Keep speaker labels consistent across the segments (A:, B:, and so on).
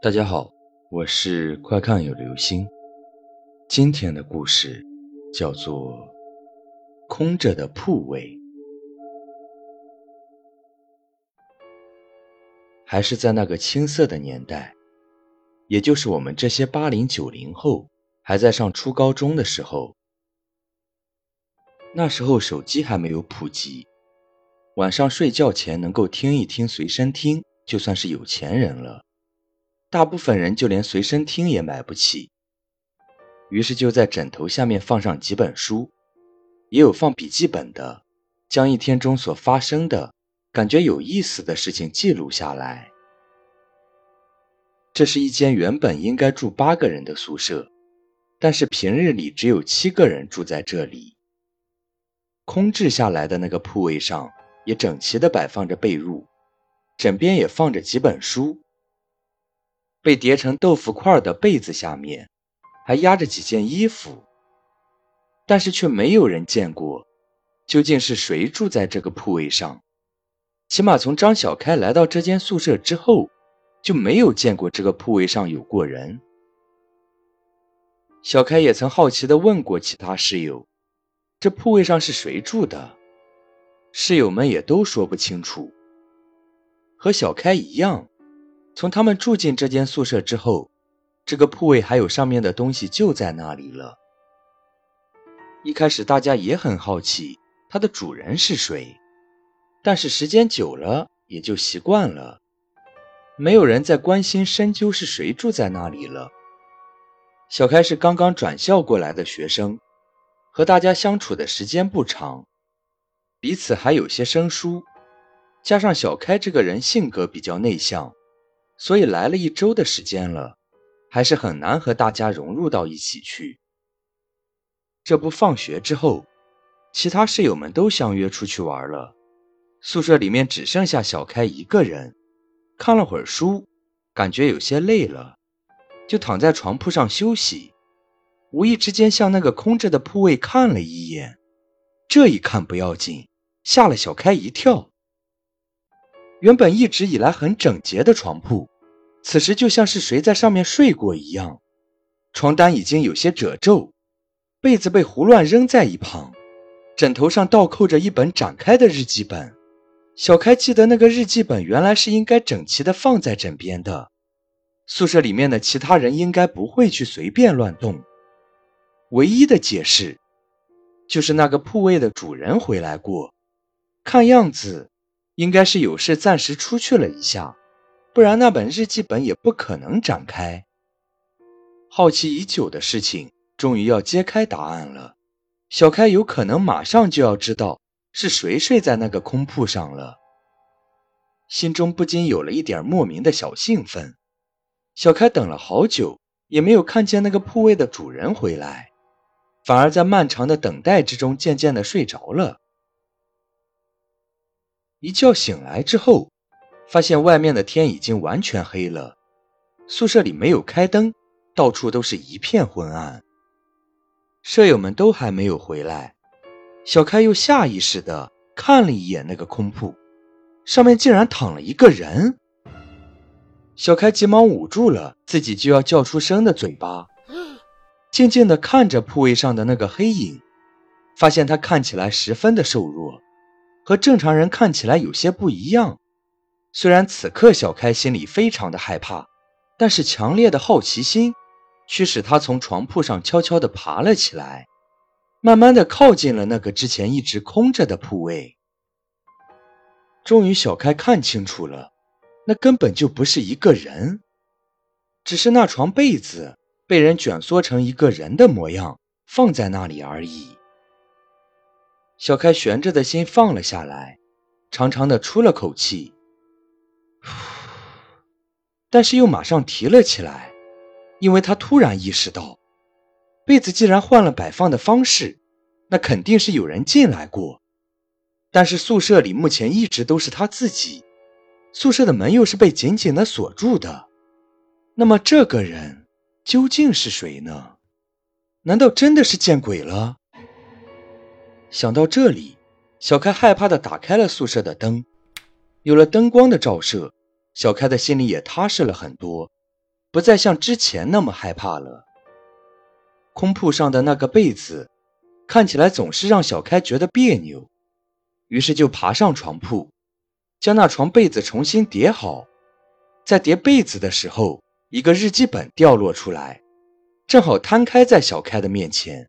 A: 大家好，我是快看有流星。今天的故事叫做《空着的铺位》。还是在那个青涩的年代，也就是我们这些八零九零后还在上初高中的时候。那时候手机还没有普及，晚上睡觉前能够听一听随身听，就算是有钱人了。大部分人就连随身听也买不起，于是就在枕头下面放上几本书，也有放笔记本的，将一天中所发生的。感觉有意思的事情记录下来。这是一间原本应该住八个人的宿舍，但是平日里只有七个人住在这里。空置下来的那个铺位上也整齐地摆放着被褥，枕边也放着几本书。被叠成豆腐块的被子下面还压着几件衣服，但是却没有人见过，究竟是谁住在这个铺位上。起码从张小开来到这间宿舍之后，就没有见过这个铺位上有过人。小开也曾好奇地问过其他室友：“这铺位上是谁住的？”室友们也都说不清楚。和小开一样，从他们住进这间宿舍之后，这个铺位还有上面的东西就在那里了。一开始大家也很好奇，它的主人是谁。但是时间久了也就习惯了，没有人再关心深究是谁住在那里了。小开是刚刚转校过来的学生，和大家相处的时间不长，彼此还有些生疏。加上小开这个人性格比较内向，所以来了一周的时间了，还是很难和大家融入到一起去。这不，放学之后，其他室友们都相约出去玩了。宿舍里面只剩下小开一个人，看了会儿书，感觉有些累了，就躺在床铺上休息。无意之间向那个空着的铺位看了一眼，这一看不要紧，吓了小开一跳。原本一直以来很整洁的床铺，此时就像是谁在上面睡过一样，床单已经有些褶皱，被子被胡乱扔在一旁，枕头上倒扣着一本展开的日记本。小开记得那个日记本原来是应该整齐的放在枕边的，宿舍里面的其他人应该不会去随便乱动。唯一的解释，就是那个铺位的主人回来过，看样子应该是有事暂时出去了一下，不然那本日记本也不可能展开。好奇已久的事情终于要揭开答案了，小开有可能马上就要知道。是谁睡在那个空铺上了？心中不禁有了一点莫名的小兴奋。小开等了好久，也没有看见那个铺位的主人回来，反而在漫长的等待之中渐渐的睡着了。一觉醒来之后，发现外面的天已经完全黑了，宿舍里没有开灯，到处都是一片昏暗。舍友们都还没有回来。小开又下意识地看了一眼那个空铺，上面竟然躺了一个人。小开急忙捂住了自己就要叫出声的嘴巴，静静地看着铺位上的那个黑影，发现他看起来十分的瘦弱，和正常人看起来有些不一样。虽然此刻小开心里非常的害怕，但是强烈的好奇心驱使他从床铺上悄悄地爬了起来。慢慢的靠近了那个之前一直空着的铺位，终于小开看清楚了，那根本就不是一个人，只是那床被子被人卷缩成一个人的模样放在那里而已。小开悬着的心放了下来，长长的出了口气，但是又马上提了起来，因为他突然意识到。被子既然换了摆放的方式，那肯定是有人进来过。但是宿舍里目前一直都是他自己，宿舍的门又是被紧紧的锁住的。那么这个人究竟是谁呢？难道真的是见鬼了？想到这里，小开害怕的打开了宿舍的灯。有了灯光的照射，小开的心里也踏实了很多，不再像之前那么害怕了。空铺上的那个被子看起来总是让小开觉得别扭，于是就爬上床铺，将那床被子重新叠好。在叠被子的时候，一个日记本掉落出来，正好摊开在小开的面前。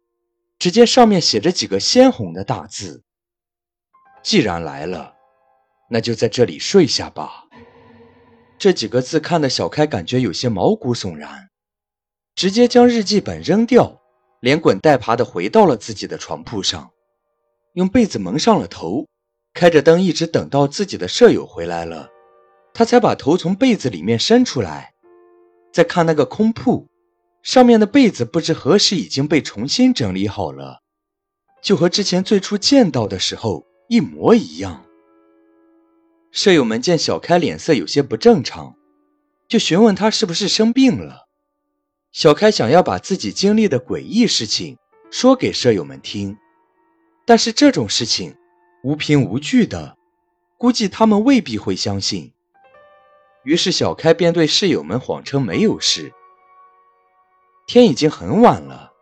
A: 只见上面写着几个鲜红的大字：“既然来了，那就在这里睡下吧。”这几个字看得小开感觉有些毛骨悚然，直接将日记本扔掉，连滚带爬的回到了自己的床铺上，用被子蒙上了头，开着灯，一直等到自己的舍友回来了，他才把头从被子里面伸出来，再看那个空铺。上面的被子不知何时已经被重新整理好了，就和之前最初见到的时候一模一样。舍友们见小开脸色有些不正常，就询问他是不是生病了。小开想要把自己经历的诡异事情说给舍友们听，但是这种事情无凭无据的，估计他们未必会相信。于是小开便对室友们谎称没有事。天已经很晚了，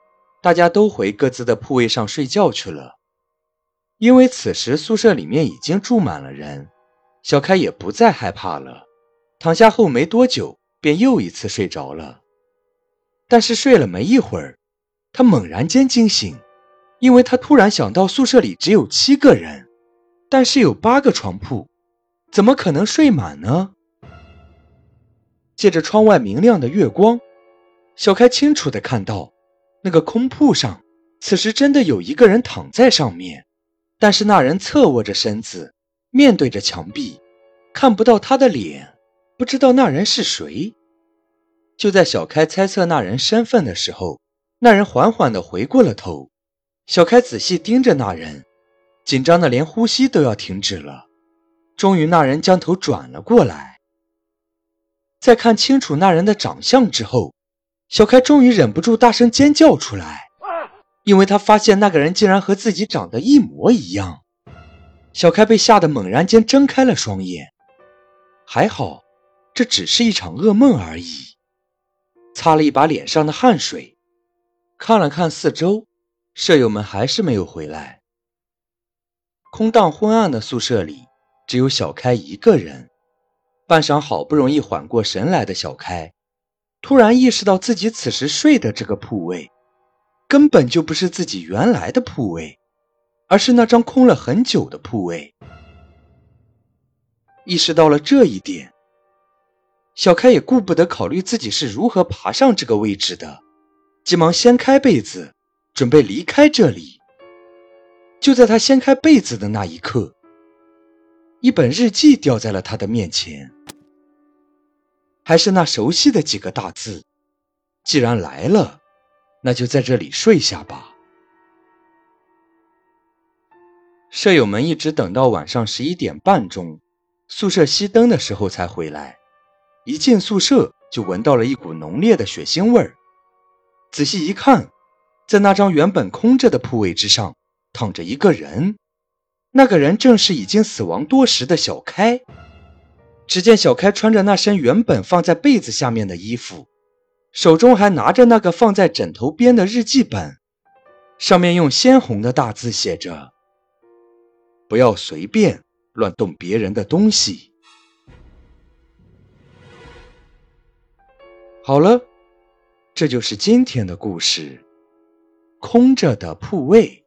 A: 大家都回各自的铺位上睡觉去了。因为此时宿舍里面已经住满了人，小开也不再害怕了。躺下后没多久，便又一次睡着了。但是睡了没一会儿，他猛然间惊醒，因为他突然想到宿舍里只有七个人，但是有八个床铺，怎么可能睡满呢？借着窗外明亮的月光。小开清楚的看到，那个空铺上，此时真的有一个人躺在上面，但是那人侧卧着身子，面对着墙壁，看不到他的脸，不知道那人是谁。就在小开猜测那人身份的时候，那人缓缓的回过了头。小开仔细盯着那人，紧张的连呼吸都要停止了。终于，那人将头转了过来，在看清楚那人的长相之后。小开终于忍不住大声尖叫出来，因为他发现那个人竟然和自己长得一模一样。小开被吓得猛然间睁开了双眼，还好，这只是一场噩梦而已。擦了一把脸上的汗水，看了看四周，舍友们还是没有回来。空荡昏暗的宿舍里，只有小开一个人。半晌，好不容易缓过神来的小开。突然意识到自己此时睡的这个铺位，根本就不是自己原来的铺位，而是那张空了很久的铺位。意识到了这一点，小开也顾不得考虑自己是如何爬上这个位置的，急忙掀开被子，准备离开这里。就在他掀开被子的那一刻，一本日记掉在了他的面前。还是那熟悉的几个大字：“既然来了，那就在这里睡下吧。”舍友们一直等到晚上十一点半钟，宿舍熄灯的时候才回来。一进宿舍就闻到了一股浓烈的血腥味儿。仔细一看，在那张原本空着的铺位之上躺着一个人，那个人正是已经死亡多时的小开。只见小开穿着那身原本放在被子下面的衣服，手中还拿着那个放在枕头边的日记本，上面用鲜红的大字写着：“不要随便乱动别人的东西。”好了，这就是今天的故事——空着的铺位。